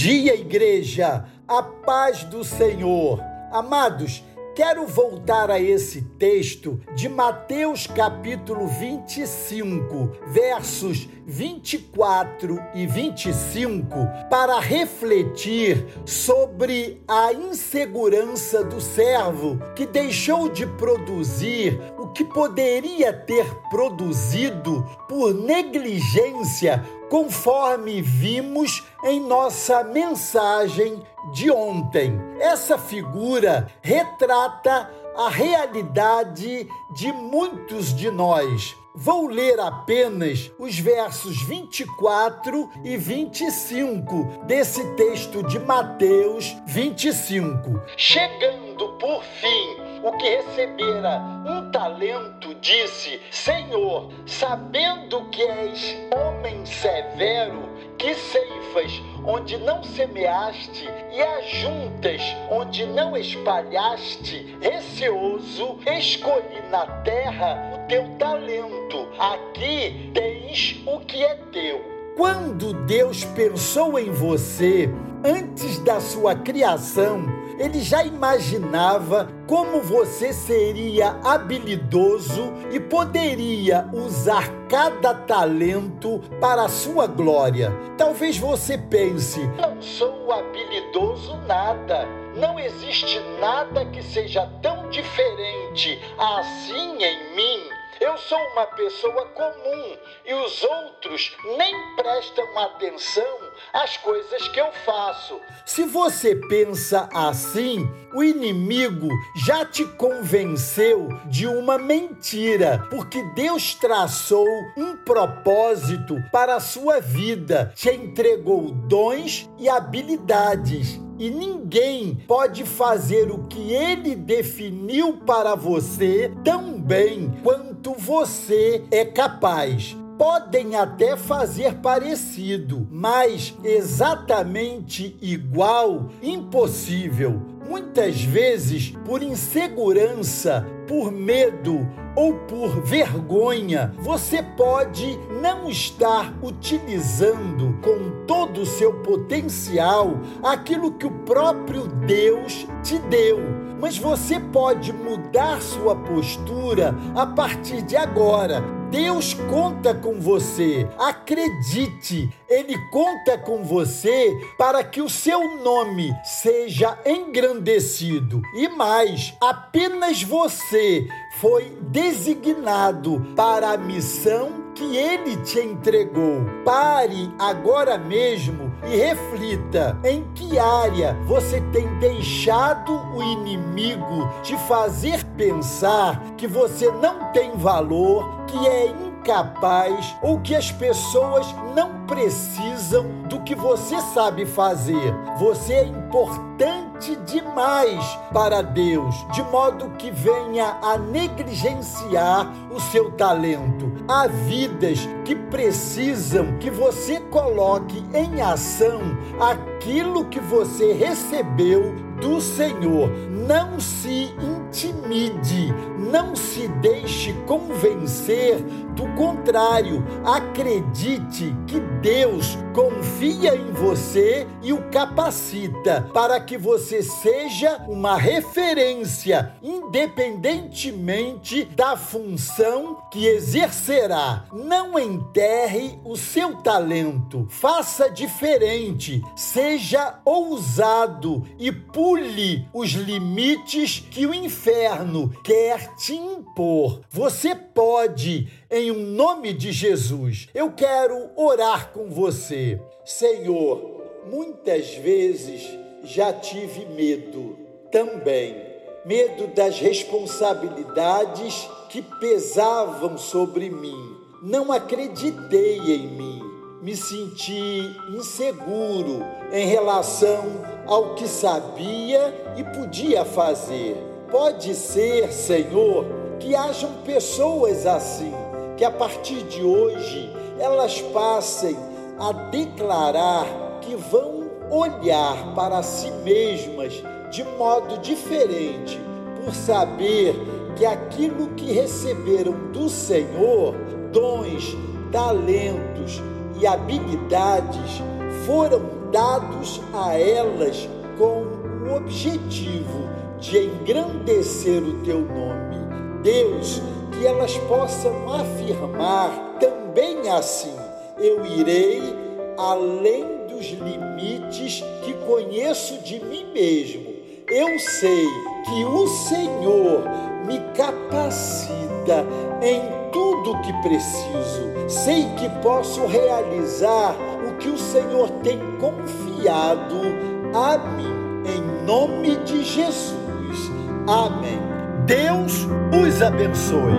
dia, igreja, a paz do Senhor. Amados, quero voltar a esse texto de Mateus capítulo 25, versos 24 e 25, para refletir sobre a insegurança do servo que deixou de produzir o que poderia ter produzido por negligência conforme vimos em nossa mensagem de ontem. Essa figura retrata a realidade de muitos de nós. Vou ler apenas os versos 24 e 25 desse texto de Mateus 25. Chegando por fim o que recebera um talento, disse: Senhor, sabendo que és homem severo, que ceifas onde não semeaste e ajuntas onde não espalhaste, receoso, escolhi na terra o teu talento. Aqui tens o que é teu. Quando Deus pensou em você, antes da sua criação, ele já imaginava como você seria habilidoso e poderia usar cada talento para a sua glória. Talvez você pense: não sou habilidoso nada. Não existe nada que seja tão diferente assim em mim eu sou uma pessoa comum e os outros nem prestam atenção às coisas que eu faço. Se você pensa assim, o inimigo já te convenceu de uma mentira, porque Deus traçou um propósito para a sua vida, te entregou dons e habilidades e ninguém pode fazer o que ele definiu para você tão bem quanto você é capaz podem até fazer parecido, mas exatamente igual, impossível. Muitas vezes, por insegurança, por medo ou por vergonha, você pode não estar utilizando com todo o seu potencial aquilo que o próprio Deus te deu. Mas você pode mudar sua postura a partir de agora Deus conta com você. Acredite, Ele conta com você para que o seu nome seja engrandecido. E mais, apenas você foi designado para a missão que ele te entregou. Pare agora mesmo e reflita em que área você tem deixado o inimigo te fazer pensar que você não tem valor, que é incapaz ou que as pessoas não precisam do que você sabe fazer. Você é importante demais para Deus, de modo que venha a negligenciar o seu talento. Há vidas que precisam que você coloque em ação aquilo que você recebeu do Senhor. Não se intimide, não se deixe convencer do contrário. Acredite que Deus confia em você e o capacita para que você seja uma referência, independentemente da função que exercerá. Não enterre o seu talento, faça diferente, seja ousado e pule os limites que o inferno quer te impor. Você pode, em um nome de Jesus, eu quero orar com você. Senhor, muitas vezes já tive medo também medo das responsabilidades que pesavam sobre mim. Não acreditei em mim, me senti inseguro em relação ao que sabia e podia fazer. Pode ser, Senhor, que hajam pessoas assim, que a partir de hoje elas passem a declarar que vão olhar para si mesmas de modo diferente, por saber que aquilo que receberam do Senhor, dons, talentos e habilidades, foram dados a elas com o objetivo de engrandecer o teu nome. Deus, que elas possam afirmar também assim: eu irei além dos limites que conheço de mim mesmo. Eu sei que o Senhor me capacita em tudo que preciso. Sei que posso realizar o que o Senhor tem confiado a mim, em nome de Jesus. Amém. Deus os abençoe.